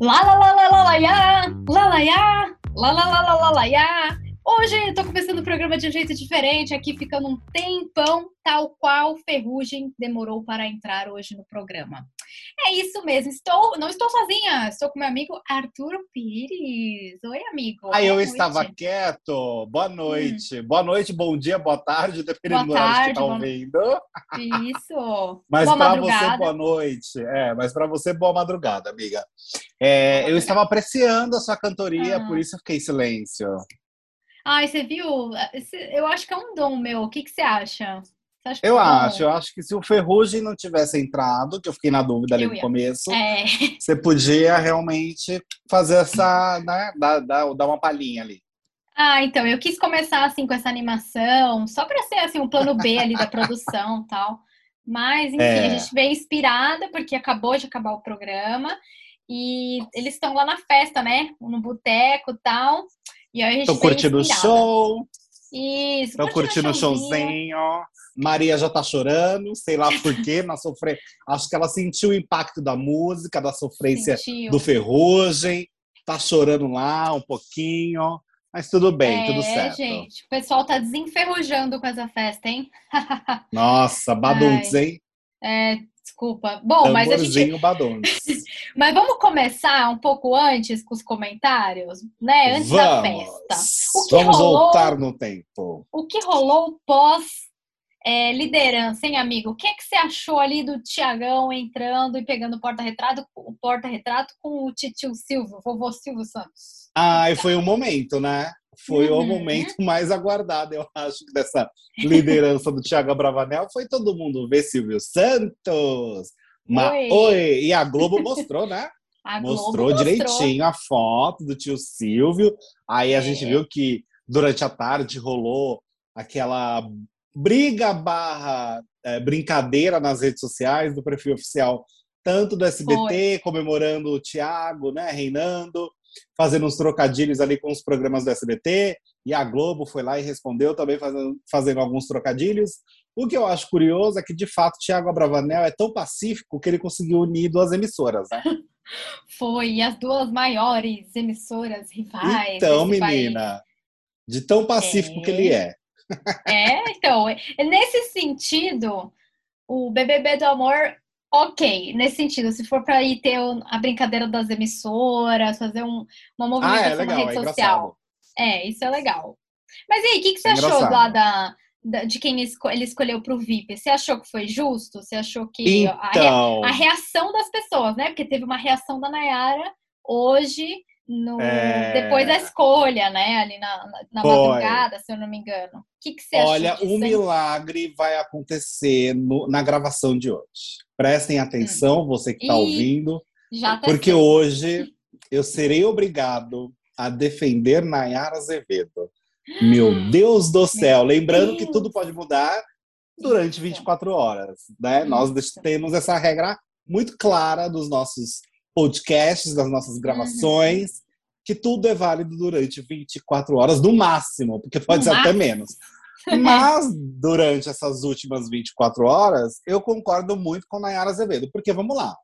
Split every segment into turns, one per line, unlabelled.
La la la la la la ya, la la ya, la la la la la la ya. Hoje eu tô começando o programa de um jeito diferente, aqui ficando um tempão, tal qual Ferrugem demorou para entrar hoje no programa. É isso mesmo, estou, não estou sozinha, estou com meu amigo Arturo Pires. Oi, amigo.
Aí eu estava quieto. Boa noite. Hum. Boa noite, bom dia, boa tarde, dependendo boa tarde, do que tá boa... ouvindo.
Isso.
mas para você, boa noite. É, mas para você, boa madrugada, amiga. É, eu estava apreciando a sua cantoria, ah. por isso eu fiquei em silêncio.
Ai, você viu? Eu acho que é um dom meu. O que, que você acha? Você acha
eu é acho, eu acho que se o Ferrugem não tivesse entrado, que eu fiquei na dúvida ali no começo, é. você podia realmente fazer essa, né, dar, dar, dar uma palhinha ali.
Ah, então, eu quis começar assim com essa animação, só para ser assim um plano B ali da produção tal. Mas, enfim, é. a gente veio inspirada, porque acabou de acabar o programa. E eles estão lá na festa, né? No boteco e tal. E aí a gente
Tô curtindo o show.
Isso.
Tô curtindo o showzinho. Maria já tá chorando, sei lá por quê, na sofrer. Acho que ela sentiu o impacto da música, da sofrência sentiu. do Ferrugem. Tá chorando lá um pouquinho. Mas tudo bem, é, tudo certo.
gente, o pessoal tá desenferrujando com essa festa, hein?
Nossa, baduntes, hein?
É, desculpa. Bom, mas a gente. mas vamos começar um pouco antes com os comentários, né? Antes
vamos.
da festa.
vamos rolou... voltar no tempo.
O que rolou pós é, liderança, hein, amigo? O que, é que você achou ali do Tiagão entrando e pegando o porta-retrato o porta-retrato com o tio Silvio, vovô Silvio Santos?
Ah, e foi um momento, né? Foi uhum. o momento mais aguardado, eu acho, dessa liderança do Thiago Bravanel. Foi todo mundo ver Silvio Santos. Ma Oi. Oi. E a Globo mostrou, né? Mostrou Globo direitinho mostrou. a foto do tio Silvio. Aí é. a gente viu que durante a tarde rolou aquela briga barra é, brincadeira nas redes sociais do perfil oficial, tanto do SBT, Foi. comemorando o Thiago, né, reinando, fazendo uns trocadilhos ali com os programas do SBT, e a Globo foi lá e respondeu também fazendo, fazendo alguns trocadilhos. O que eu acho curioso é que, de fato, Tiago Abravanel é tão pacífico que ele conseguiu unir duas emissoras, né?
Foi, as duas maiores emissoras rivais.
Então, menina, país. de tão pacífico é. que ele é.
É, então, nesse sentido, o BBB do Amor ok, nesse sentido, se for para ir ter a brincadeira das emissoras, fazer um, uma movimentação ah, é legal, na rede é social. É, isso é legal. Mas e aí, o que, que você é achou lá da, da, de quem ele escolheu para o VIP? Você achou que foi justo? Você achou que
então... a, rea,
a, reação das pessoas, né? Porque teve uma reação da Nayara hoje no, é... depois da escolha, né? Ali na, na madrugada, se eu não me engano. O que, que você
Olha, o um milagre vai acontecer no, na gravação de hoje. Prestem atenção, hum. você que está ouvindo,
tá
porque hoje eu serei obrigado a defender Nayara Azevedo. Meu Deus do céu! Meu Lembrando Deus. que tudo pode mudar durante 24 horas, né? Isso. Nós temos essa regra muito clara dos nossos podcasts, das nossas gravações, uhum. que tudo é válido durante 24 horas, no máximo, porque pode no ser máximo. até menos. Mas, durante essas últimas 24 horas, eu concordo muito com a Nayara Azevedo, porque vamos lá,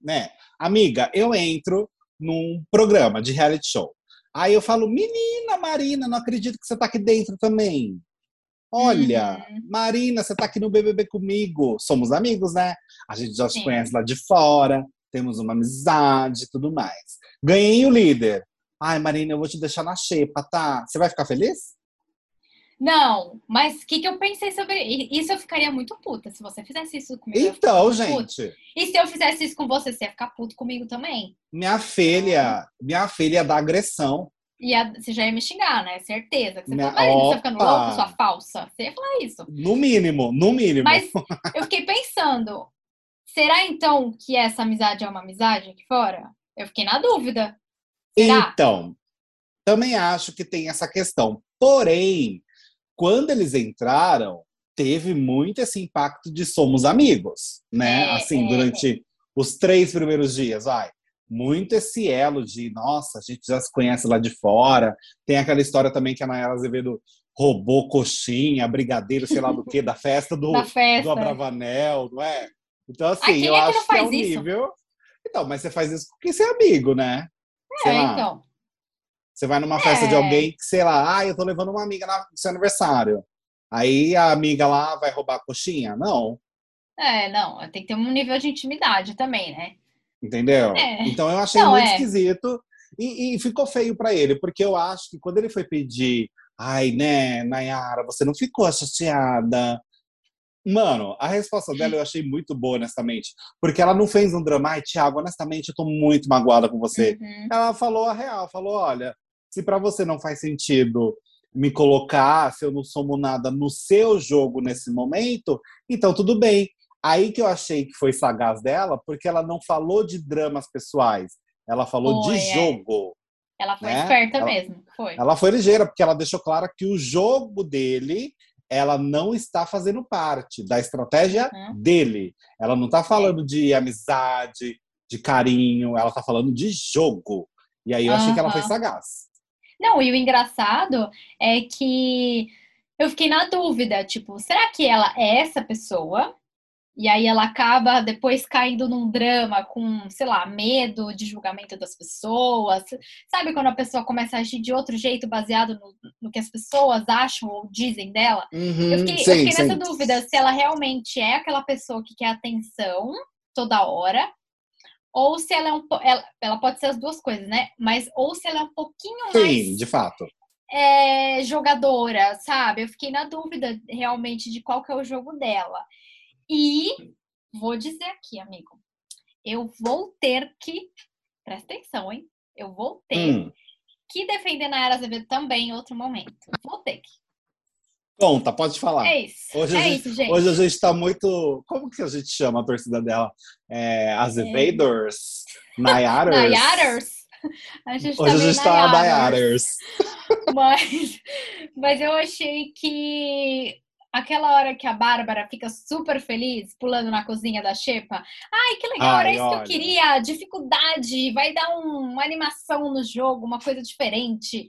né? Amiga, eu entro num programa de reality show. Aí eu falo, menina Marina, não acredito que você tá aqui dentro também. Olha, uhum. Marina, você tá aqui no BBB comigo. Somos amigos, né? A gente já Sim. se conhece lá de fora temos uma amizade e tudo mais. Ganhei o líder. Ai, Marina, eu vou te deixar na xepa, tá? Você vai ficar feliz?
Não, mas o que, que eu pensei sobre isso? Eu ficaria muito puta se você fizesse isso comigo.
Então, gente.
Puta. E se eu fizesse isso com você, você ia ficar puto comigo também?
Minha filha, minha filha da agressão.
Ia, você já ia me xingar, né? Certeza. Que você minha... fala, você tá ficando louco, sua falsa. Você ia falar isso.
No mínimo, no mínimo.
Mas eu fiquei pensando, Será então que essa amizade é uma amizade aqui fora? Eu fiquei na dúvida.
Será? Então, também acho que tem essa questão. Porém, quando eles entraram, teve muito esse impacto de somos amigos, né? É, assim, é, durante os três primeiros dias, vai. Muito esse elo de, nossa, a gente já se conhece lá de fora. Tem aquela história também que a Nayara Azevedo roubou coxinha, brigadeiro, sei lá do que, da festa do,
da festa.
do Abravanel, não é? Então, assim, eu é acho que, que é um isso? nível. Então, mas você faz isso porque você é amigo, né?
É, então.
Você vai numa festa é. de alguém que, sei lá, ah, eu tô levando uma amiga no seu aniversário. Aí a amiga lá vai roubar a coxinha? Não.
É, não, tem que ter um nível de intimidade também, né?
Entendeu? É. Então eu achei não, muito é. esquisito e, e ficou feio para ele, porque eu acho que quando ele foi pedir, ai, né, Nayara, você não ficou chateada? Mano, a resposta dela eu achei muito boa, honestamente. Porque ela não fez um drama, ai, Thiago, honestamente, eu tô muito magoada com você. Uhum. Ela falou a real, falou: olha, se para você não faz sentido me colocar, se eu não somo nada no seu jogo nesse momento, então tudo bem. Aí que eu achei que foi sagaz dela, porque ela não falou de dramas pessoais, ela falou foi, de é. jogo.
Ela foi né? esperta ela, mesmo, foi.
Ela foi ligeira, porque ela deixou claro que o jogo dele, ela não está fazendo parte da estratégia uhum. dele. Ela não está falando de amizade, de carinho, ela está falando de jogo. E aí eu uhum. achei que ela foi sagaz.
Não, e o engraçado é que eu fiquei na dúvida, tipo, será que ela é essa pessoa? E aí ela acaba depois caindo num drama com, sei lá, medo de julgamento das pessoas. Sabe quando a pessoa começa a agir de outro jeito baseado no, no que as pessoas acham ou dizem dela? Uhum, eu fiquei, sim, eu fiquei nessa dúvida se ela realmente é aquela pessoa que quer atenção toda hora ou se ela é um ela, ela pode ser as duas coisas, né? Mas ou se ela é um pouquinho
Sim,
mais
Sim, de fato.
É, jogadora, sabe? Eu fiquei na dúvida realmente de qual que é o jogo dela. E vou dizer aqui, amigo, eu vou ter que presta atenção, hein? Eu vou ter hum. que defender na Era Azevedo também em outro momento. Vou ter que.
Conta, pode falar.
É isso.
Hoje,
é
a, gente,
isso, gente.
hoje a gente está muito. Como que a gente chama a torcida dela? É, Azevaders? É. Nayaras?
Nayaras? A gente
hoje
tá
a gente está Nayaras.
Mas, mas eu achei que aquela hora que a Bárbara fica super feliz pulando na cozinha da Xepa. Ai, que legal, Ai, era isso olha. que eu queria. Dificuldade, vai dar um, uma animação no jogo, uma coisa diferente.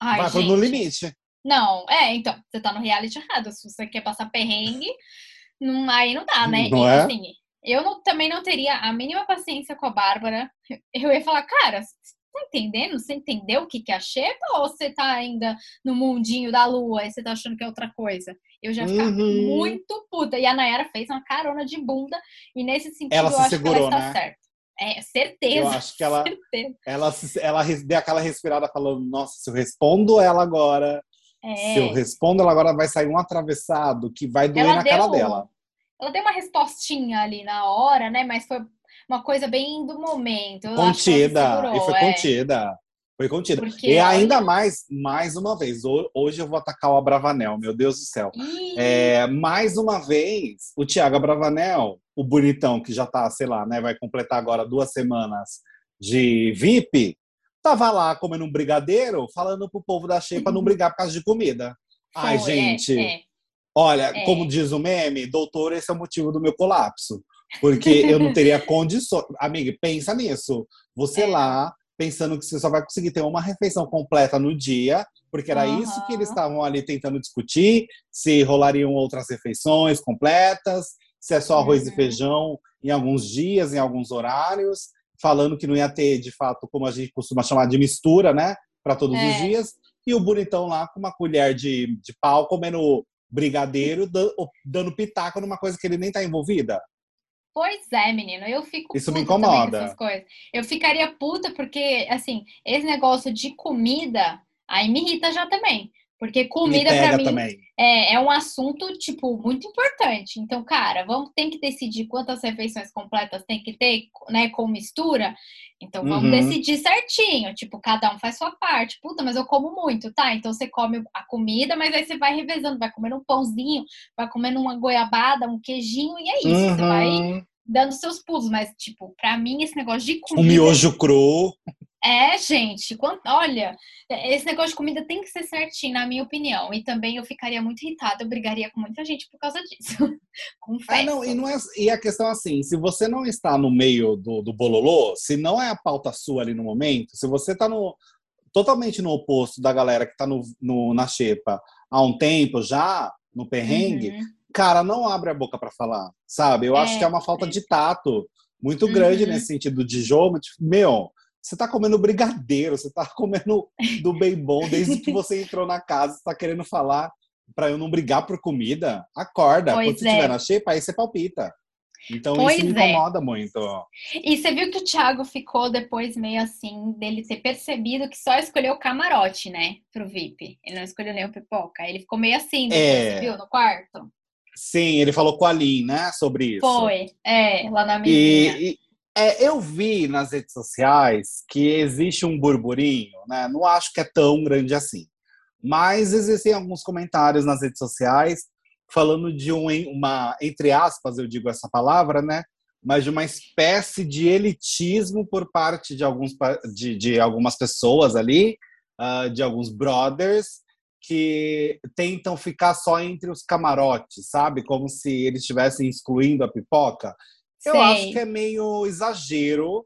Ai,
vai gente. no limite.
Não, é, então, você tá no reality errado. Se você quer passar perrengue, não, aí não dá, né?
Não e, é?
assim, eu não, também não teria a mínima paciência com a Bárbara. Eu ia falar, cara, você tá entendendo? Você entendeu o que, que é a Xepa ou você tá ainda no mundinho da lua e você tá achando que é outra coisa? Eu já ficava uhum. muito puta. E a Nayara fez uma carona de bunda e nesse sentido
ela
eu acho
segurou,
que ela está
né?
certa. É, certeza.
Eu acho que ela, ela, ela, ela deu aquela respirada falando, nossa, se eu respondo ela agora, é. Se eu respondo, ela agora vai sair um atravessado que vai doer ela na cara dela.
Ela deu uma respostinha ali na hora, né? Mas foi uma coisa bem do momento.
contida. Segurou, e foi é. contida. Foi contida. Porque, e ainda olha... mais, mais uma vez, hoje eu vou atacar o Abravanel, meu Deus do céu. É, mais uma vez, o Thiago Abravanel, o bonitão que já tá, sei lá, né, vai completar agora duas semanas de VIP, tava lá comendo um brigadeiro, falando pro povo da Xepa não brigar por causa de comida. Ai, Foi, é, gente. É, é. Olha, é. como diz o meme, doutor, esse é o motivo do meu colapso. Porque eu não teria condições. Amiga, pensa nisso. Você é. lá, pensando que você só vai conseguir ter uma refeição completa no dia, porque era uhum. isso que eles estavam ali tentando discutir, se rolariam outras refeições completas, se é só arroz uhum. e feijão em alguns dias, em alguns horários falando que não ia ter, de fato, como a gente costuma chamar de mistura, né? Para todos é. os dias. E o bonitão lá com uma colher de, de pau comendo brigadeiro, dando pitaco numa coisa que ele nem tá envolvida.
Pois é, menino, eu fico
Isso me incomoda.
Eu ficaria puta porque, assim, esse negócio de comida, aí me irrita já também. Porque comida para mim é, é, um assunto, tipo, muito importante. Então, cara, vamos tem que decidir quantas refeições completas tem que ter, né, com mistura. Então, vamos uhum. decidir certinho. Tipo, cada um faz sua parte. Puta, mas eu como muito, tá? Então, você come a comida, mas aí você vai revezando. Vai comendo um pãozinho, vai comendo uma goiabada, um queijinho, e é isso. Uhum. Você vai uhum. dando seus pulos. Mas, tipo, pra mim, esse negócio de comida...
Um miojo cru.
É, gente, quando, olha, esse negócio de comida tem que ser certinho, na minha opinião. E também eu ficaria muito irritada, eu brigaria com muita gente por causa disso. Confesso.
Ah, não, e, não é, e a questão é assim, se você não está no meio do, do bololô, se não é a pauta sua ali no momento, se você está no, totalmente no oposto da galera que está no, no, na xepa há um tempo já, no perrengue, uhum. cara, não abre a boca para falar, sabe? Eu é, acho que é uma falta é. de tato muito uhum. grande nesse sentido de jogo. Tipo, meu, você tá comendo brigadeiro, você tá comendo do bem bom desde que você entrou na casa, você tá querendo falar para eu não brigar por comida? Acorda. Pois Quando você estiver é. na xepa, aí você palpita. Então pois isso me é. incomoda muito.
E você viu que o Thiago ficou depois meio assim, dele ter percebido que só escolheu o camarote, né? Pro VIP. Ele não escolheu nem o pipoca. Ele ficou meio assim, depois, é... você viu, no quarto?
Sim, ele falou com a Lin, né, sobre isso.
Foi, é, lá na minha.
E, é, eu vi nas redes sociais que existe um burburinho, né? Não acho que é tão grande assim. Mas existem alguns comentários nas redes sociais falando de um, uma, entre aspas, eu digo essa palavra, né? Mas de uma espécie de elitismo por parte de, alguns, de, de algumas pessoas ali, uh, de alguns brothers, que tentam ficar só entre os camarotes, sabe? Como se eles estivessem excluindo a pipoca. Eu acho que é meio exagero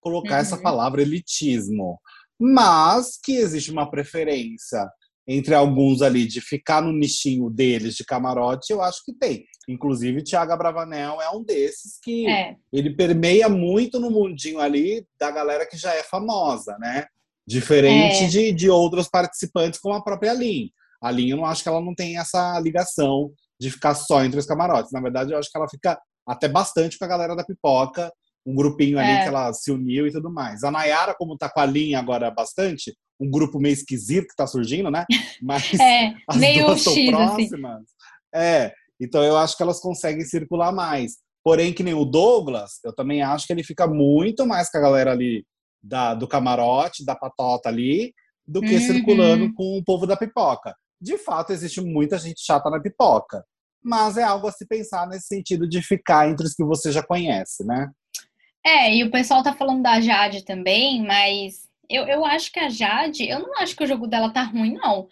colocar uhum. essa palavra elitismo. Mas que existe uma preferência entre alguns ali de ficar no nichinho deles de camarote, eu acho que tem. Inclusive, Tiago Abravanel é um desses que é. ele permeia muito no mundinho ali da galera que já é famosa, né? Diferente é. de, de outros participantes, como a própria Lin. A Lin, eu não acho que ela não tem essa ligação de ficar só entre os camarotes. Na verdade, eu acho que ela fica até bastante com a galera da pipoca, um grupinho ali é. que ela se uniu e tudo mais. A Nayara, como tá com a Lin agora bastante, um grupo meio esquisito que tá surgindo, né?
Mas é, as meio duas X, assim.
próximas. Assim. É, então eu acho que elas conseguem circular mais. Porém, que nem o Douglas, eu também acho que ele fica muito mais com a galera ali da, do camarote, da patota ali, do que uhum. circulando com o povo da pipoca. De fato, existe muita gente chata na pipoca. Mas é algo a se pensar nesse sentido de ficar entre os que você já conhece, né?
É, e o pessoal tá falando da Jade também, mas eu, eu acho que a Jade, eu não acho que o jogo dela tá ruim, não.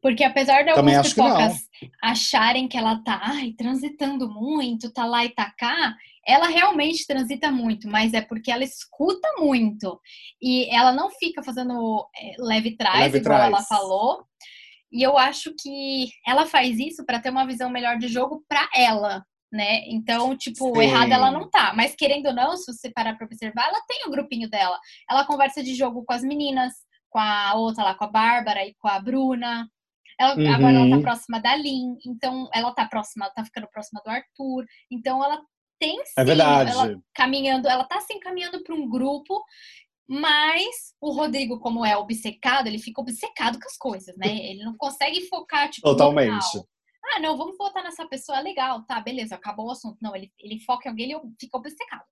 Porque apesar de algumas pipocas que acharem que ela tá ai, transitando muito, tá lá e tá cá, ela realmente transita muito, mas é porque ela escuta muito. E ela não fica fazendo é, leve trás, leve igual trás. ela falou. E eu acho que ela faz isso para ter uma visão melhor de jogo para ela, né? Então, tipo, Sim. errada ela não tá. Mas querendo ou não, se você parar pra observar, ela tem o grupinho dela. Ela conversa de jogo com as meninas, com a outra lá, com a Bárbara e com a Bruna. Ela, uhum. Agora ela tá próxima da Lin, então ela tá próxima, ela tá ficando próxima do Arthur. Então ela tem é sim, é verdade. ela caminhando, ela tá assim caminhando para um grupo, mas o Rodrigo, como é obcecado, ele fica obcecado com as coisas, né? Ele não consegue focar, tipo,
Totalmente.
Ah, não, vamos votar nessa pessoa, legal, tá, beleza, acabou o assunto. Não, ele, ele foca em alguém e fica obcecado.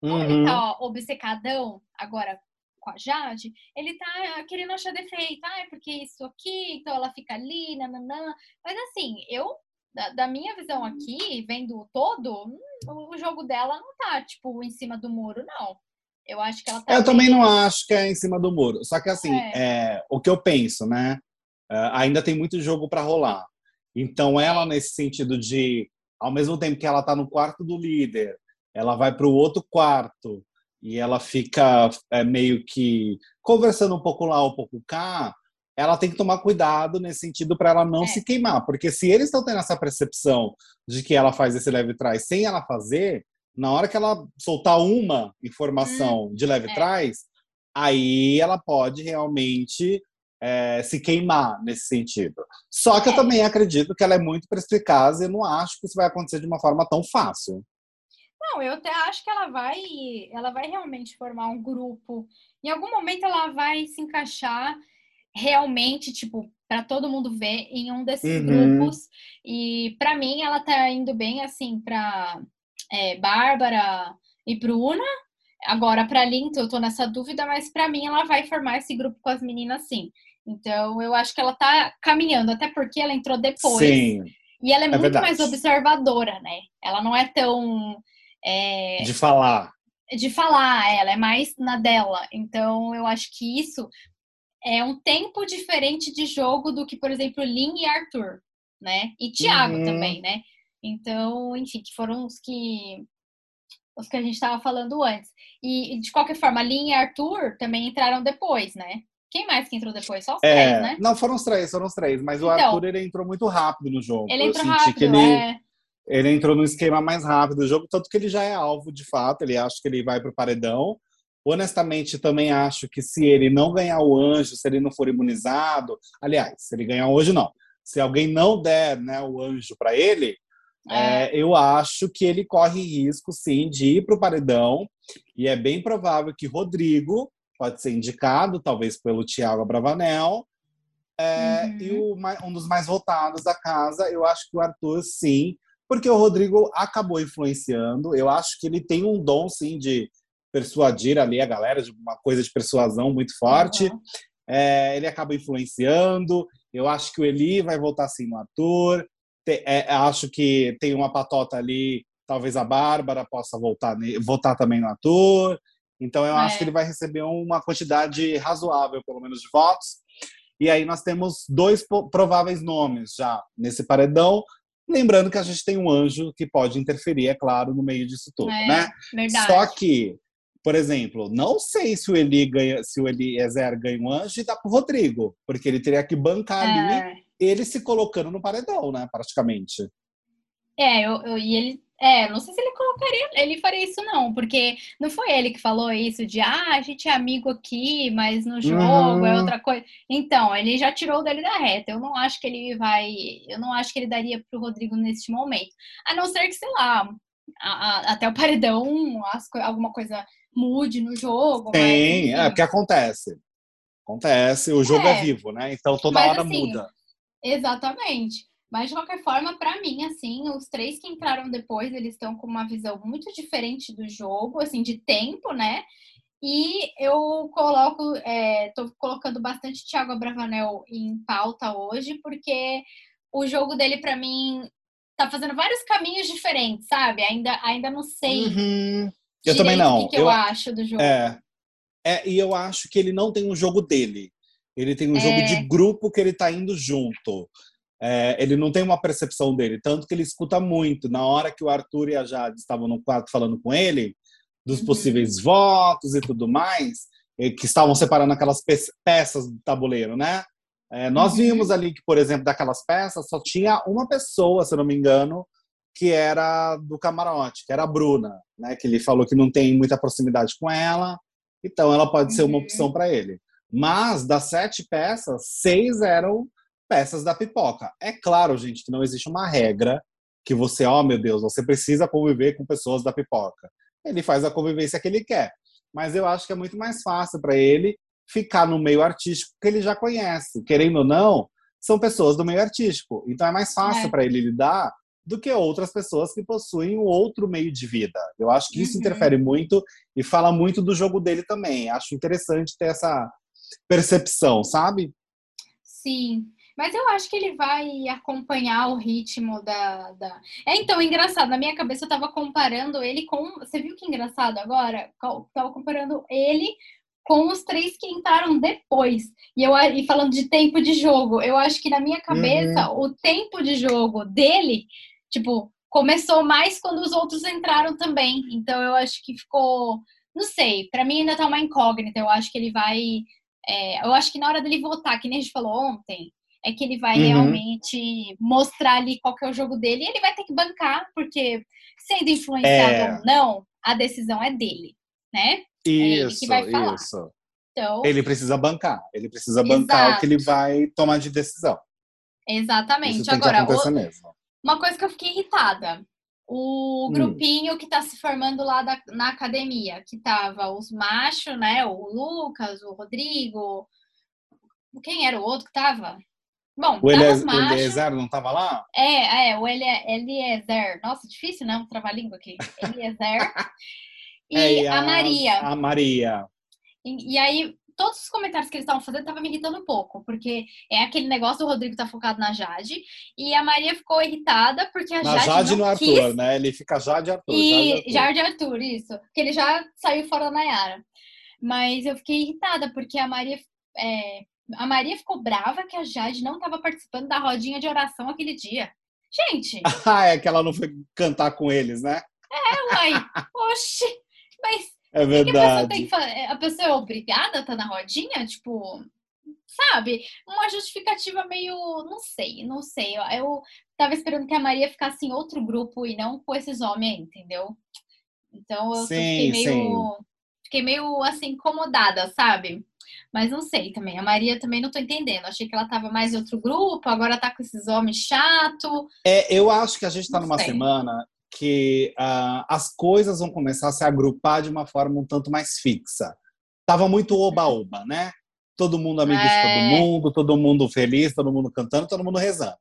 Como uhum. ele tá ó, obcecadão agora com a Jade, ele tá querendo achar defeito. Ah, é porque isso aqui, então ela fica ali, nananã. Mas assim, eu da, da, minha visão aqui, vendo o todo, hum, o jogo dela não tá, tipo, em cima do muro, não. Eu acho que ela tá.
Eu bem... também não acho que é em cima do muro. Só que, assim, é. É, o que eu penso, né? Uh, ainda tem muito jogo para rolar. Então, ela, nesse sentido de, ao mesmo tempo que ela tá no quarto do líder, ela vai para o outro quarto e ela fica é, meio que conversando um pouco lá, um pouco cá ela tem que tomar cuidado nesse sentido para ela não é. se queimar. Porque se eles estão tendo essa percepção de que ela faz esse leve trás sem ela fazer, na hora que ela soltar uma informação hum, de leve é. trás, aí ela pode realmente é, se queimar nesse sentido. Só que eu é. também acredito que ela é muito perspicaz e eu não acho que isso vai acontecer de uma forma tão fácil.
Não, eu até acho que ela vai, ela vai realmente formar um grupo. Em algum momento ela vai se encaixar realmente, tipo, para todo mundo ver em um desses uhum. grupos. E para mim ela tá indo bem assim para é, Bárbara e Bruna. Agora para Linto eu tô nessa dúvida, mas para mim ela vai formar esse grupo com as meninas sim. Então eu acho que ela tá caminhando, até porque ela entrou depois. Sim. E ela é, é muito verdade. mais observadora, né? Ela não é tão é,
de falar.
De falar, ela é mais na dela. Então, eu acho que isso é um tempo diferente de jogo do que, por exemplo, Lin e Arthur, né? E Thiago uhum. também, né? Então, enfim, que foram os que os que a gente estava falando antes. E, de qualquer forma, Lin e Arthur também entraram depois, né? Quem mais que entrou depois? Só os é, três, né?
Não, foram os três, foram os três. Mas então, o Arthur, ele entrou muito rápido no jogo.
Ele entrou rápido, ele, é.
Ele entrou no esquema mais rápido do jogo, tanto que ele já é alvo de fato, ele acha que ele vai para o paredão. Honestamente, também acho que se ele não ganhar o anjo, se ele não for imunizado, aliás, se ele ganhar hoje, não. Se alguém não der né, o anjo para ele, é. É, eu acho que ele corre risco, sim, de ir para o paredão. E é bem provável que Rodrigo pode ser indicado, talvez pelo Thiago Abravanel. É, uhum. E o, um dos mais votados da casa, eu acho que o Arthur, sim, porque o Rodrigo acabou influenciando. Eu acho que ele tem um dom, sim, de persuadir ali a galera, de uma coisa de persuasão muito forte. Uhum. Ele acaba influenciando. Eu acho que o Eli vai voltar sim no Arthur. Te, é, acho que tem uma patota ali, talvez a Bárbara possa voltar, votar também no Arthur. Então eu é. acho que ele vai receber uma quantidade razoável, pelo menos, de votos. E aí nós temos dois prováveis nomes já nesse paredão. Lembrando que a gente tem um anjo que pode interferir, é claro, no meio disso tudo, é, né? Verdade. Só que, por exemplo, não sei se o Eli ganha, se o Eliezer ganha um anjo e dá pro Rodrigo, porque ele teria que bancar é. ali ele se colocando no paredão, né? Praticamente.
É, eu, eu, e ele é, não sei se ele colocaria, ele faria isso não, porque não foi ele que falou isso de ah, a gente é amigo aqui, mas no jogo uhum. é outra coisa. Então, ele já tirou dele da reta. Eu não acho que ele vai, eu não acho que ele daria pro Rodrigo neste momento. A não ser que, sei lá, a, a, até o paredão, as, alguma coisa mude no jogo.
Sim, mas, é porque acontece. Acontece, o jogo é, é vivo, né? Então toda mas, hora assim, muda.
Exatamente. Mas, de qualquer forma, para mim, assim, os três que entraram depois, eles estão com uma visão muito diferente do jogo, assim, de tempo, né? E eu coloco, é, tô colocando bastante Thiago Abravanel em pauta hoje, porque o jogo dele, para mim, tá fazendo vários caminhos diferentes, sabe? Ainda, ainda não sei.
Uhum. Eu também não.
O que, que eu, eu, acho do jogo.
É, é, e eu acho que ele não tem um jogo dele. Ele tem um é... jogo de grupo que ele tá indo junto é, ele não tem uma percepção dele, tanto que ele escuta muito. Na hora que o Arthur e a Jade estavam no quarto falando com ele, dos uhum. possíveis votos e tudo mais, que estavam separando aquelas pe peças do tabuleiro, né? É, nós uhum. vimos ali que, por exemplo, daquelas peças só tinha uma pessoa, se não me engano, que era do camarote, que era a Bruna, né? Que ele falou que não tem muita proximidade com ela, então ela pode uhum. ser uma uhum. opção para ele. Mas das sete peças, seis eram peças da pipoca. É claro, gente, que não existe uma regra que você, ó, oh, meu Deus, você precisa conviver com pessoas da pipoca. Ele faz a convivência que ele quer. Mas eu acho que é muito mais fácil para ele ficar no meio artístico que ele já conhece. Querendo ou não, são pessoas do meio artístico. Então é mais fácil é. para ele lidar do que outras pessoas que possuem um outro meio de vida. Eu acho que isso uhum. interfere muito e fala muito do jogo dele também. Acho interessante ter essa percepção, sabe?
Sim. Mas eu acho que ele vai acompanhar o ritmo da. da... É, então, engraçado, na minha cabeça eu tava comparando ele com. Você viu que engraçado agora? Eu tava comparando ele com os três que entraram depois. E, eu, e falando de tempo de jogo, eu acho que na minha cabeça, uhum. o tempo de jogo dele, tipo, começou mais quando os outros entraram também. Então eu acho que ficou. Não sei, para mim ainda tá uma incógnita. Eu acho que ele vai. É, eu acho que na hora dele votar, que nem a gente falou ontem, é que ele vai uhum. realmente mostrar ali qual que é o jogo dele e ele vai ter que bancar, porque sendo influenciado é... ou não, a decisão é dele, né?
Isso, é isso. Então, ele precisa bancar, ele precisa bancar exato. o que ele vai tomar de decisão.
Exatamente. Isso Agora, o... uma coisa que eu fiquei irritada. O hum. grupinho hum. que está se formando lá da, na academia, que tava os machos, né? O Lucas, o Rodrigo. Quem era o outro que tava? Bom,
o, Elias, macho, o Eliezer não estava lá?
É, é, o Eliezer. Nossa, difícil, não? Trava-língua aqui. Eliezer. e, é, e a, a, Maria.
A Maria.
E, e, aí, todos os comentários que eles estavam fazendo estavam me irritando um pouco, porque é aquele negócio do Rodrigo tá focado na Jade, e a Maria ficou irritada porque a na Jade. Jade não no Arthur, quis...
né? Ele fica Jade Arthur.
E Jade Arthur. Arthur, isso. Porque ele já saiu fora da Nayara. Mas eu fiquei irritada, porque a Maria. É, a Maria ficou brava que a Jade não estava participando da rodinha de oração aquele dia. Gente!
Ah, é que ela não foi cantar com eles, né?
É, uai. Oxi! Mas.
É verdade.
A pessoa, que a pessoa é obrigada a estar na rodinha? Tipo. sabe, uma justificativa meio, não sei, não sei. Eu, tava esperando que a Maria ficasse em outro grupo e não com esses homens, entendeu? Então eu sim, fiquei meio, sim. fiquei meio assim incomodada, sabe? Mas não sei também. A Maria também não tô entendendo. Achei que ela tava mais em outro grupo, agora tá com esses homens chato.
É, eu acho que a gente tá não numa sei. semana que uh, as coisas vão começar a se agrupar de uma forma um tanto mais fixa. Tava muito oba-oba, né? Todo mundo amigo é... de todo é. mundo, todo mundo feliz, todo mundo cantando, todo mundo rezando.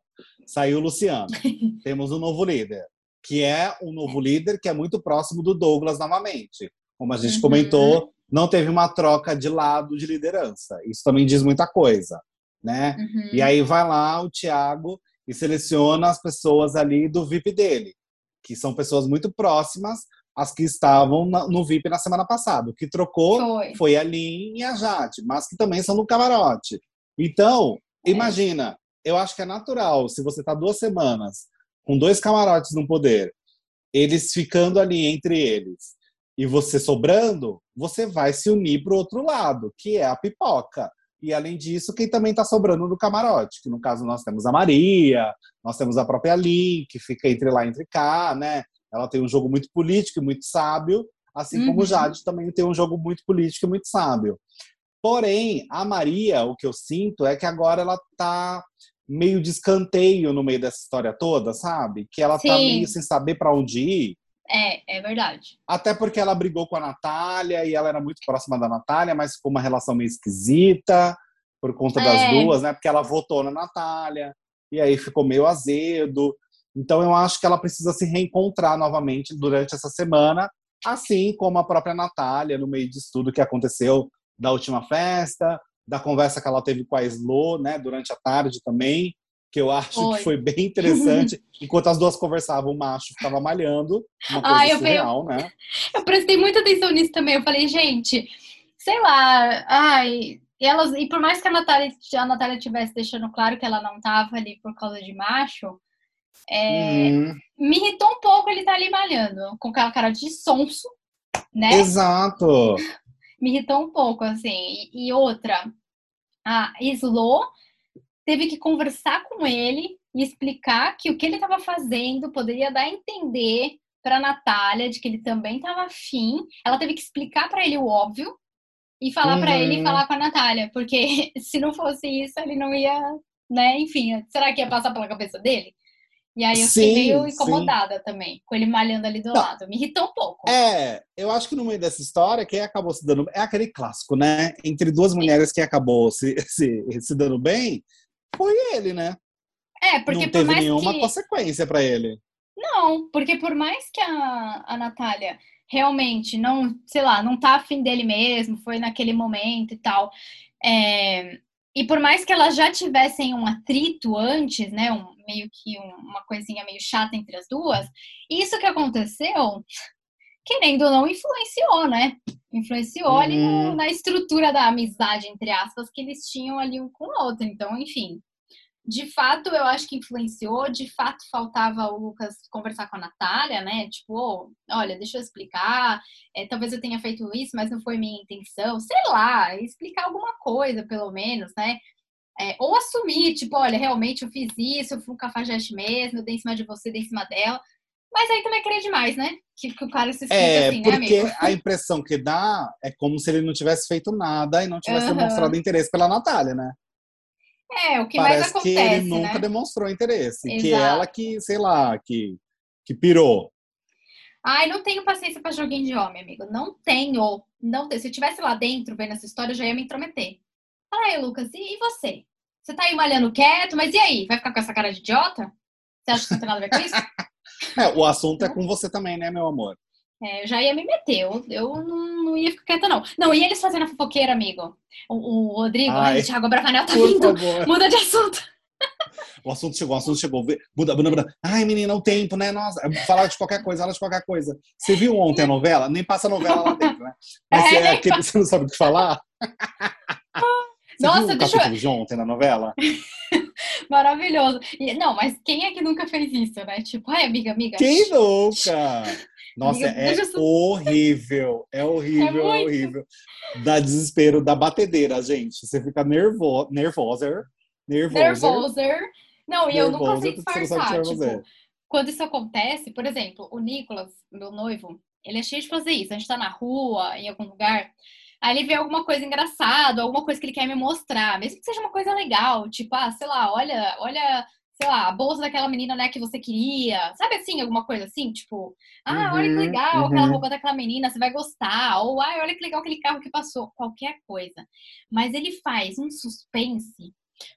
Saiu o Luciano. Temos um novo líder, que é um novo líder que é muito próximo do Douglas novamente. Como a gente uhum. comentou, não teve uma troca de lado de liderança. Isso também diz muita coisa, né? Uhum. E aí vai lá o Thiago e seleciona as pessoas ali do VIP dele que são pessoas muito próximas às que estavam no VIP na semana passada. O que trocou foi, foi a Lin e a Jade, mas que também são no camarote. Então, é. imagina, eu acho que é natural, se você está duas semanas com dois camarotes no poder, eles ficando ali entre eles, e você sobrando, você vai se unir para o outro lado, que é a pipoca. E além disso, quem também está sobrando no camarote, que no caso nós temos a Maria, nós temos a própria Lin, que fica entre lá e entre cá, né? Ela tem um jogo muito político e muito sábio, assim uhum. como o Jade também tem um jogo muito político e muito sábio. Porém, a Maria, o que eu sinto é que agora ela está meio de escanteio no meio dessa história toda, sabe? Que ela está meio sem saber para onde ir.
É, é verdade.
Até porque ela brigou com a Natália e ela era muito próxima da Natália, mas ficou uma relação meio esquisita por conta é. das duas, né? Porque ela votou na Natália e aí ficou meio azedo. Então eu acho que ela precisa se reencontrar novamente durante essa semana, assim como a própria Natália, no meio disso tudo que aconteceu da última festa, da conversa que ela teve com a Slo, né, durante a tarde também que eu acho foi. que foi bem interessante. Enquanto as duas conversavam, o macho ficava malhando, uma coisa ai, surreal, eu, né?
Eu prestei muita atenção nisso também. Eu falei, gente, sei lá, ai, e, elas, e por mais que a Natália, a Natália tivesse deixando claro que ela não tava ali por causa de macho, é, hum. me irritou um pouco ele estar tá ali malhando, com aquela cara de sonso, né?
Exato!
me irritou um pouco, assim. E, e outra, a Slo teve que conversar com ele e explicar que o que ele estava fazendo poderia dar a entender para Natália de que ele também estava afim. Ela teve que explicar para ele o óbvio e falar uhum. para ele e falar com a Natália, porque se não fosse isso, ele não ia, né? Enfim, será que ia passar pela cabeça dele? E aí eu sim, fiquei meio incomodada sim. também, com ele malhando ali do não, lado. Me irritou um pouco.
É, eu acho que no meio dessa história, quem acabou se dando. É aquele clássico, né? Entre duas mulheres, quem acabou se, se, se dando bem foi ele, né?
É, porque
não teve nenhuma
que...
consequência para ele.
Não, porque por mais que a, a Natália realmente não, sei lá, não tá afim dele mesmo, foi naquele momento e tal. É, e por mais que elas já tivessem um atrito antes, né, um, meio que um, uma coisinha meio chata entre as duas, isso que aconteceu, querendo ou não, influenciou, né? Influenciou uhum. ali no, na estrutura da amizade, entre aspas, que eles tinham ali um com o outro. Então, enfim, de fato, eu acho que influenciou. De fato, faltava o Lucas conversar com a Natália, né? Tipo, oh, olha, deixa eu explicar. É, talvez eu tenha feito isso, mas não foi minha intenção. Sei lá, explicar alguma coisa, pelo menos, né? É, ou assumir, tipo, olha, realmente eu fiz isso, eu fui um cafajeste mesmo, eu dei em cima de você, dei em cima dela. Mas aí também é querer demais, né? Que, que o cara se é, assim,
né, porque a impressão que dá é como se ele não tivesse feito nada e não tivesse uhum. demonstrado interesse pela Natália, né?
É, o que Parece mais acontece,
que ele
né?
nunca demonstrou interesse. Exato. Que ela que, sei lá, que, que pirou.
Ai, não tenho paciência para joguinho de homem, amigo. Não tenho. Não tenho. Se eu estivesse lá dentro vendo essa história, eu já ia me intrometer. Fala aí, Lucas, e, e você? Você tá aí malhando quieto, mas e aí? Vai ficar com essa cara de idiota? Você acha que não tem nada a ver com isso?
É, o assunto é com você também, né, meu amor?
É, eu já ia me meter, eu, eu não, não, ia ficar quieta, não. Não, e eles fazendo a fofoqueira, amigo? O, o Rodrigo, ai, o Thiago Bravanel tá vindo. Favor. Muda de assunto.
O assunto chegou, o assunto chegou. Muda, muda, muda. Ai, menina, o tempo, né? Nossa, falar de qualquer coisa, fala de qualquer coisa. Você viu ontem a novela? Nem passa a novela lá dentro, né? Mas é, é aquele, você não sabe o que falar? Você Nossa, viu o deixa eu... de ontem na novela?
Maravilhoso. E, não, mas quem é que nunca fez isso, né? Tipo, ai, amiga, amiga.
Quem nunca? Nossa, é horrível. É horrível, é, é, horrível. Dá desespero, da batedeira, gente. Você fica nervo, nervosa.
Nervosa. Não, e eu nunca sei disfarçar. Tipo, quando isso acontece, por exemplo, o Nicolas, meu noivo, ele é cheio de fazer isso. A gente tá na rua, em algum lugar, aí ele vê alguma coisa engraçada, alguma coisa que ele quer me mostrar, mesmo que seja uma coisa legal, tipo, ah, sei lá, olha, olha sei lá, a bolsa daquela menina, né, que você queria. Sabe assim, alguma coisa assim? Tipo, ah, uhum, olha que legal uhum. aquela roupa daquela menina, você vai gostar. Ou, ah, olha que legal aquele carro que passou. Qualquer coisa. Mas ele faz um suspense,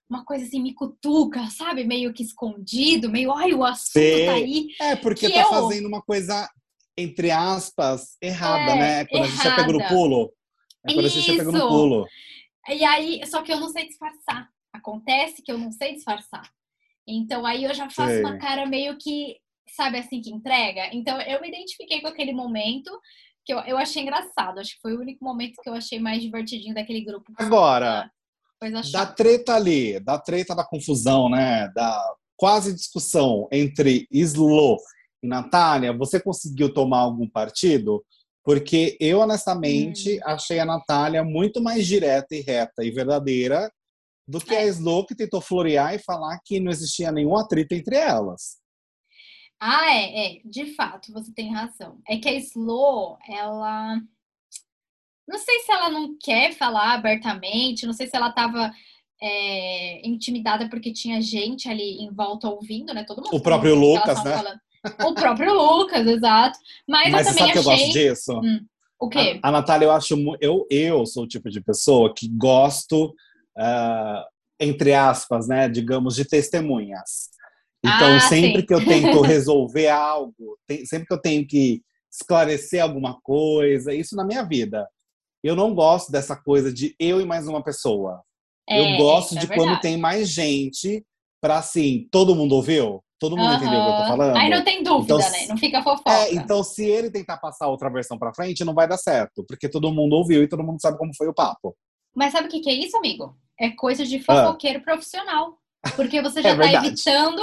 uma coisa assim, me cutuca, sabe? Meio que escondido, meio, ai, o assunto tá Sei. tá aí.
É, porque tá eu... fazendo uma coisa, entre aspas, errada, é, né? Quando errada. a gente já pega no pulo. É quando Isso. a gente já pega no pulo.
E aí, só que eu não sei disfarçar. Acontece que eu não sei disfarçar. Então aí eu já faço Sei. uma cara meio que, sabe assim, que entrega. Então eu me identifiquei com aquele momento que eu, eu achei engraçado. Acho que foi o único momento que eu achei mais divertidinho daquele grupo.
Agora, da treta ali, da treta da confusão, né? Da quase discussão entre Slo e Natália, você conseguiu tomar algum partido? Porque eu, honestamente, hum. achei a Natália muito mais direta e reta e verdadeira do que é. a Slow que tentou florear e falar que não existia nenhum atrito entre elas.
Ah, é, é, de fato, você tem razão. É que a Slow, ela. Não sei se ela não quer falar abertamente, não sei se ela estava é, intimidada porque tinha gente ali em volta ouvindo, né? Todo mundo.
O próprio Lucas, né?
Falando. O próprio Lucas, exato. Mas, Mas eu também
sabe
achei.
Que eu gosto disso?
Hum, o quê?
A, a Natália, eu acho. Eu, eu sou o tipo de pessoa que gosto uh, entre aspas, né, digamos, de testemunhas. Então, ah, sempre sim. que eu tento resolver algo, tem, sempre que eu tenho que esclarecer alguma coisa, isso na minha vida. Eu não gosto dessa coisa de eu e mais uma pessoa. É, eu gosto é de quando tem mais gente para assim, todo mundo ouviu? Todo mundo entendeu o que eu tô falando?
Aí não tem dúvida, então, né? Não fica fofoca.
É, então se ele tentar passar outra versão para frente, não vai dar certo, porque todo mundo ouviu e todo mundo sabe como foi o papo.
Mas sabe o que, que é isso, amigo? É coisa de fofoqueiro ah. profissional. Porque você já é evitando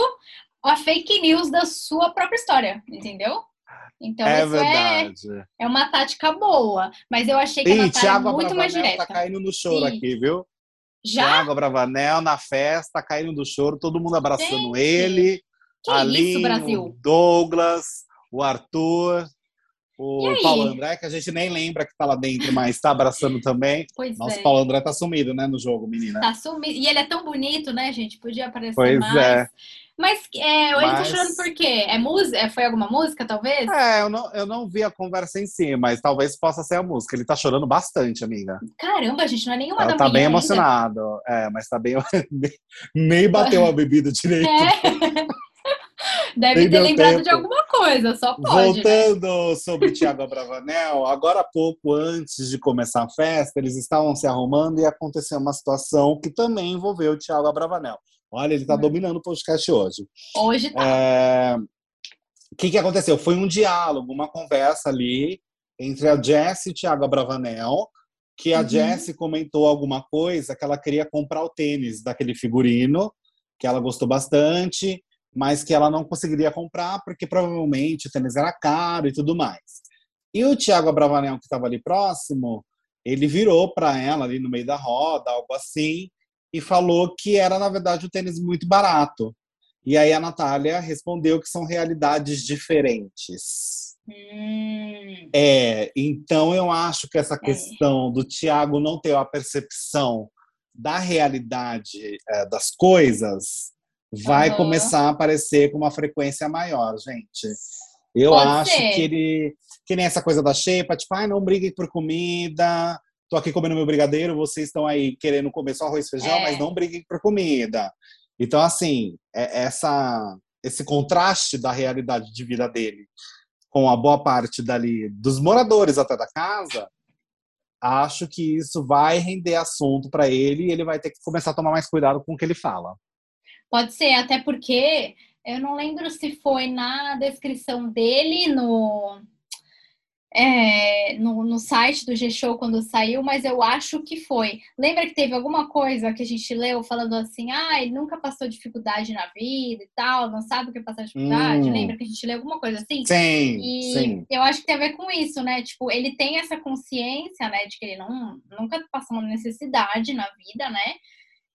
a fake news da sua própria história, entendeu? Então é isso é, é uma tática boa. Mas eu achei que Ih, a Natália é muito
Bravanel
mais direta.
tá caindo no choro Ih. aqui, viu? Já? Thiago Bravanel na festa, caindo do choro, todo mundo abraçando Gente, ele. Que Aline, isso, Brasil? O Douglas, o Arthur. O Paulo André, que a gente nem lembra que tá lá dentro, mas tá abraçando também.
Pois
Nossa,
é.
Paulo André tá sumido, né, no jogo, menina.
Tá sumido. E ele é tão bonito, né, gente? Podia aparecer
pois
mais.
É.
Mas é, ele mas... tá chorando por quê? É música? É, foi alguma música, talvez?
É, eu não, eu não vi a conversa em si, mas talvez possa ser a música. Ele tá chorando bastante, amiga.
Caramba, gente, não é nenhuma
Ela
da
tá bem
ainda.
emocionado. É, mas tá bem. nem bateu a bebida direito. É.
Deve Nem ter lembrado tempo. de alguma coisa, só pode.
Né? Voltando né? sobre Tiago Abravanel, agora há pouco antes de começar a festa, eles estavam se arrumando e aconteceu uma situação que também envolveu o Tiago Abravanel. Olha, ele está hum. dominando o podcast hoje.
Hoje tá.
É... O que, que aconteceu? Foi um diálogo, uma conversa ali entre a Jessie e o Tiago Abravanel, que a uhum. Jessie comentou alguma coisa que ela queria comprar o tênis daquele figurino, que ela gostou bastante, mas que ela não conseguiria comprar porque provavelmente o tênis era caro e tudo mais. E o Thiago Abravanel, que estava ali próximo, ele virou para ela ali no meio da roda, algo assim, e falou que era, na verdade, um tênis muito barato. E aí a Natália respondeu que são realidades diferentes.
Hum.
É, então eu acho que essa é. questão do Tiago não ter a percepção da realidade é, das coisas vai uhum. começar a aparecer com uma frequência maior, gente. Eu Pode acho ser. que ele. Que nem essa coisa da xepa, tipo, ai, ah, não briguem por comida. Tô aqui comendo meu brigadeiro, vocês estão aí querendo comer só arroz e feijão, é. mas não briguem por comida. Então, assim, é essa, esse contraste da realidade de vida dele com a boa parte dali dos moradores até da casa, acho que isso vai render assunto para ele e ele vai ter que começar a tomar mais cuidado com o que ele fala.
Pode ser, até porque eu não lembro se foi na descrição dele no. É, no, no site do G-Show quando saiu, mas eu acho que foi. Lembra que teve alguma coisa que a gente leu falando assim, ah, ele nunca passou dificuldade na vida e tal, não sabe o que é passar dificuldade? Hum. Lembra que a gente leu alguma coisa assim?
Sim,
e
sim.
eu acho que tem a ver com isso, né? Tipo, ele tem essa consciência, né, de que ele não, nunca passou uma necessidade na vida, né?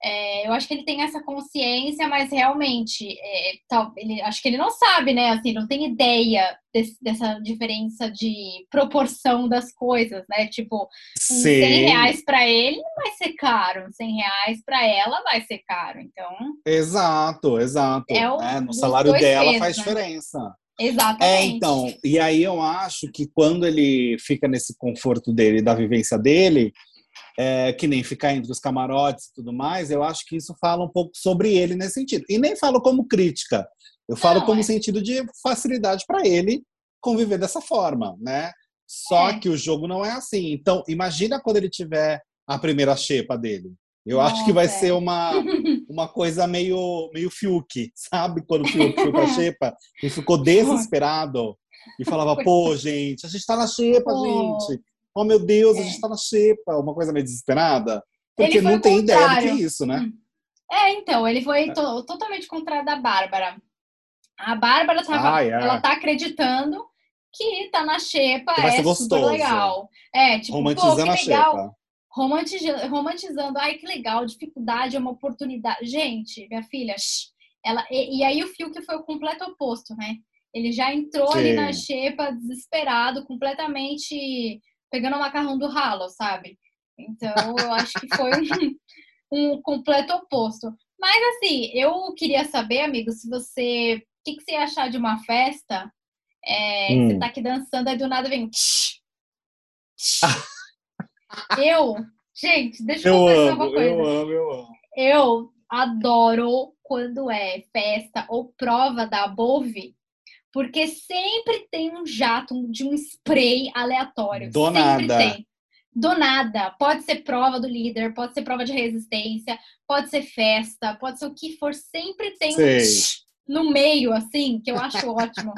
É, eu acho que ele tem essa consciência, mas realmente, é, tal, ele, acho que ele não sabe, né? Assim, não tem ideia desse, dessa diferença de proporção das coisas, né? Tipo, um 100 reais para ele vai ser caro, 100 reais para ela vai ser caro. Então.
Exato, exato. É o, é, no salário dela pesos, faz né? diferença.
Exatamente.
É, então, e aí eu acho que quando ele fica nesse conforto dele, da vivência dele, é, que nem ficar entre os camarotes e tudo mais, eu acho que isso fala um pouco sobre ele nesse sentido. E nem falo como crítica, eu falo Não, como é. sentido de facilidade para ele conviver dessa forma, né? Só é. que o jogo não é assim. Então, imagina quando ele tiver a primeira xepa dele. Eu Nossa, acho que vai é. ser uma, uma coisa meio, meio Fiuk, sabe? Quando o Fiuk foi pra xepa e ficou desesperado e falava, pô, gente, a gente tá na xepa, gente oh meu Deus, é. a gente tá na xepa, uma coisa meio desesperada. Porque não tem ideia do que é isso, né? Hum.
É, então, ele foi to totalmente contrário da Bárbara. A Bárbara tava, ah, yeah. ela tá acreditando que tá na xepa, é super legal. É, tipo,
romantizando pô, que legal. a xepa.
Romantizando, romantizando, ai que legal, dificuldade é uma oportunidade. Gente, minha filha, ela e, e aí o Fiuk foi o completo oposto, né? Ele já entrou Sim. ali na xepa desesperado, completamente pegando o macarrão do ralo, sabe? Então, eu acho que foi um, um completo oposto. Mas, assim, eu queria saber, amigo, se você. O que, que você ia achar de uma festa? É, hum. Você tá aqui dançando, aí do nada vem. eu. Gente, deixa eu, eu confessar uma coisa.
Eu amo, eu amo.
Eu adoro quando é festa ou prova da Bove porque sempre tem um jato de um spray aleatório. Do sempre nada. tem. Do nada. Pode ser prova do líder, pode ser prova de resistência, pode ser festa, pode ser o que for. Sempre tem Sei. um no meio, assim, que eu acho ótimo.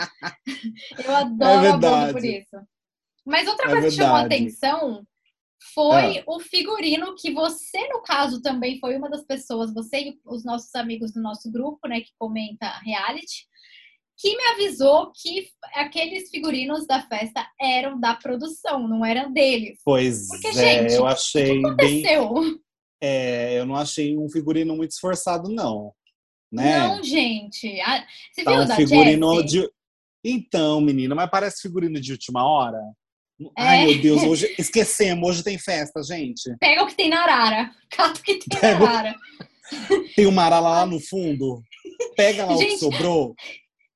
eu adoro é a por isso. Mas outra é coisa verdade. que chamou a atenção foi é. o figurino que você, no caso, também foi uma das pessoas, você e os nossos amigos do nosso grupo, né, que comenta reality, que me avisou que aqueles figurinos da festa eram da produção, não eram deles.
Pois Porque, é, gente, eu achei o que aconteceu? Bem... É, eu não achei um figurino muito esforçado, não. Né?
Não, gente. Ah, você tá viu um da
figurino de... Então, menina, mas parece figurino de última hora. É. Ai, meu Deus, hoje esquecemos, hoje tem festa, gente.
Pega o que tem na arara. Cata o que tem Pega... na arara.
Tem uma arara lá no fundo. Pega lá gente, o que sobrou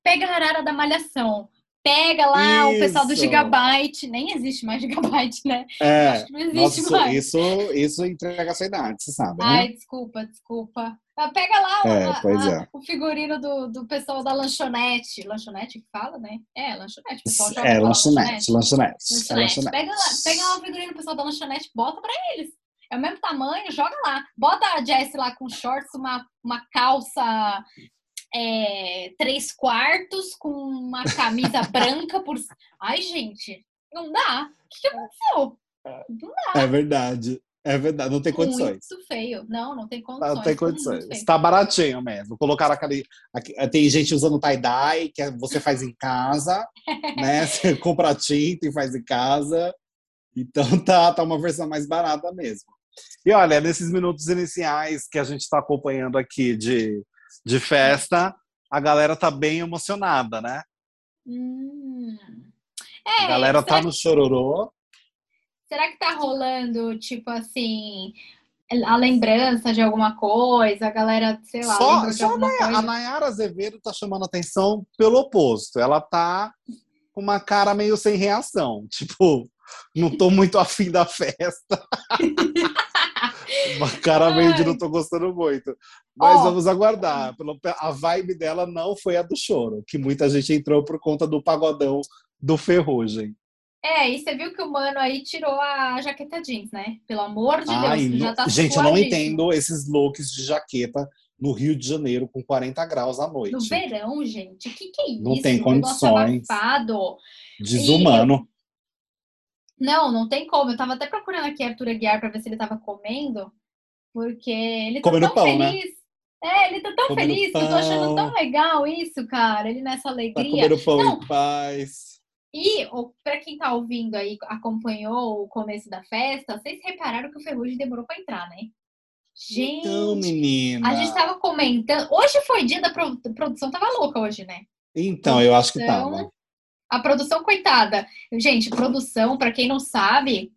pega a arara da malhação. Pega lá isso. o pessoal do Gigabyte. Nem existe mais Gigabyte, né?
É. Acho que não existe Nossa, mais. Isso, isso entrega a sua idade, você sabe. Né?
Ai, desculpa, desculpa. Ah, pega lá é, a, a, é. o figurino do, do pessoal da lanchonete. Lanchonete que fala, né? É, lanchonete. O pessoal
é, lanchonete, lanchonete. lanchonete.
lanchonete. É lanchonete. Pega, lá, pega lá o figurino do pessoal da lanchonete, bota pra eles. É o mesmo tamanho, joga lá. Bota a Jess lá com shorts, uma, uma calça é, três quartos com uma camisa branca por. Ai, gente, não dá. O que, que aconteceu? Não dá.
É verdade. É verdade, não tem condições.
Muito feio. Não, não tem condições.
Não tem condições. Está baratinho mesmo. Colocaram aquele. Tem gente usando tie-dye, que é, você faz em casa, né? Você compra tinta e faz em casa. Então tá, tá uma versão mais barata mesmo. E olha, nesses minutos iniciais que a gente está acompanhando aqui de de festa, a galera tá bem emocionada, né?
Hum. É,
a galera tá no chororô.
Será que tá rolando, tipo assim, a lembrança de alguma coisa, a galera, sei lá,
só, só a, Nayara, a Nayara Azevedo tá chamando atenção pelo oposto. Ela tá com uma cara meio sem reação. Tipo, não tô muito afim da festa. Uma cara meio de não tô gostando muito. Mas oh. vamos aguardar. A vibe dela não foi a do choro, que muita gente entrou por conta do pagodão do Ferrugem.
É, e você viu que o mano aí tirou a jaqueta jeans, né? Pelo amor de Ai, Deus, já tá
Gente, eu não entendo esses looks de jaqueta no Rio de Janeiro com 40 graus à noite.
No verão, gente, o que, que é isso?
Não tem condições. Desumano.
Não, não tem como. Eu tava até procurando aqui Arthur Aguiar para ver se ele tava comendo, porque ele tá
Comendo
tão
pão, né?
feliz. É, ele tá tão
Comendo
feliz que eu tô achando tão legal isso, cara. Ele nessa
Tá
alegria.
comendo pão
Não.
em paz.
E para quem tá ouvindo aí, acompanhou o começo da festa, vocês repararam que o Ferrugem demorou para entrar, né? Gente,
Então, menina.
a gente tava comentando. Hoje foi dia da pro- produção, tava louca hoje, né?
Então, eu acho que
Então,
tava.
A produção, coitada. Gente, produção, para quem não sabe,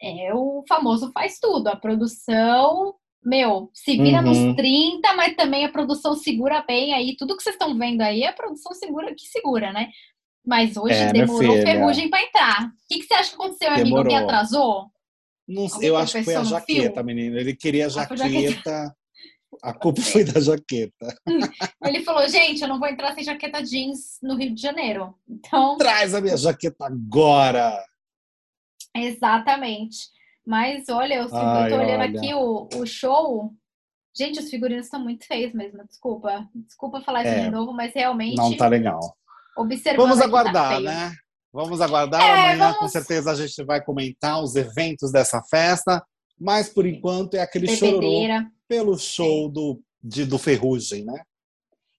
é o famoso faz tudo. A produção, meu, se vira
Uhum.
nos 30, mas também a produção segura bem aí. Tudo que vocês estão vendo aí, a produção segura que segura, né? Mas hoje
É,
demorou ferrugem para entrar. O que, que você acha que aconteceu, amigo? Me
Demorou.
atrasou?
Não sei, eu acho que foi a jaqueta,
fio?
menina. Ele queria a
Ah, a
jaqueta. A culpa foi da jaqueta.
Ele falou, gente, eu não vou entrar sem jaqueta jeans no Rio de Janeiro. Então,
Traz a minha jaqueta agora!
Exatamente. Mas olha, eu, eu
Ai,
tô olhando
olha.
aqui o, o show. Gente, os figurinos estão muito feios mesmo. Desculpa. Desculpa falar isso
É,
de novo, mas realmente
Não tá legal.
observando.
Vamos
tá
aguardar,
feio.
né? Vamos aguardar.
É,
Amanhã,
vamos-
com certeza, a gente vai comentar os eventos dessa festa. Mas, por enquanto, é aquele chororô
Bebedeira.
pelo show do, de, do Ferrugem, né?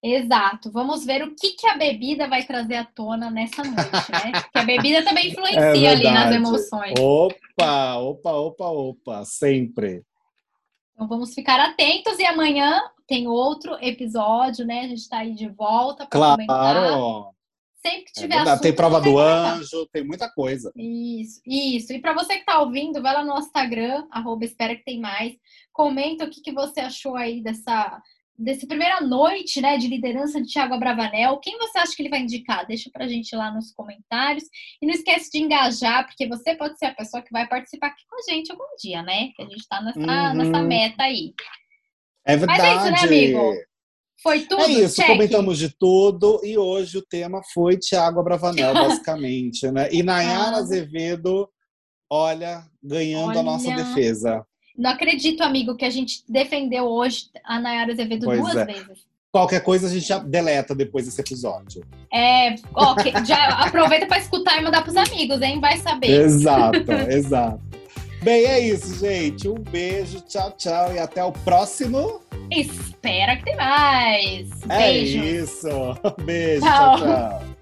Exato. Vamos ver o que, que a bebida vai trazer à tona nessa noite, né? Porque a bebida também influencia
É
ali nas emoções.
Opa, opa, opa, opa, sempre.
Então vamos ficar atentos e amanhã tem outro episódio, né? A gente tá aí de volta para comentar. Sempre que
É
tiver
verdade.
assunto,
Tem prova do anjo, tem muita coisa.
Isso, isso. E para você que está ouvindo, vai lá no Instagram, arroba espera que tem mais. Comenta o que, que você achou aí dessa, dessa primeira noite né, de liderança de Thiago Abravanel. Quem você acha que ele vai indicar? Deixa pra gente lá nos comentários. E não esquece de engajar, porque você pode ser a pessoa que vai participar aqui com a gente algum dia, né? Que a gente está nessa,
Uhum.
nessa meta aí.
É
Mas
verdade.
é isso, né, amigo? Foi tudo?
É isso,
Check.
comentamos de tudo e hoje o tema foi Tiago Abravanel, basicamente, né? E Nayara
Ah.
Azevedo, olha, ganhando a nossa
Olha.
defesa.
Não acredito, amigo, que a gente defendeu hoje a Nayara Azevedo
Pois
duas
é.
vezes.
Qualquer coisa a gente já deleta depois desse episódio.
É, que- já aproveita para escutar e mandar pros amigos, hein? Vai saber.
Exato, exato. Bem, é isso, gente. Um beijo, tchau, tchau e até o próximo.
Espera que tem mais.
É
Beijo.
isso. Beijo,
Tchau.
tchau. tchau.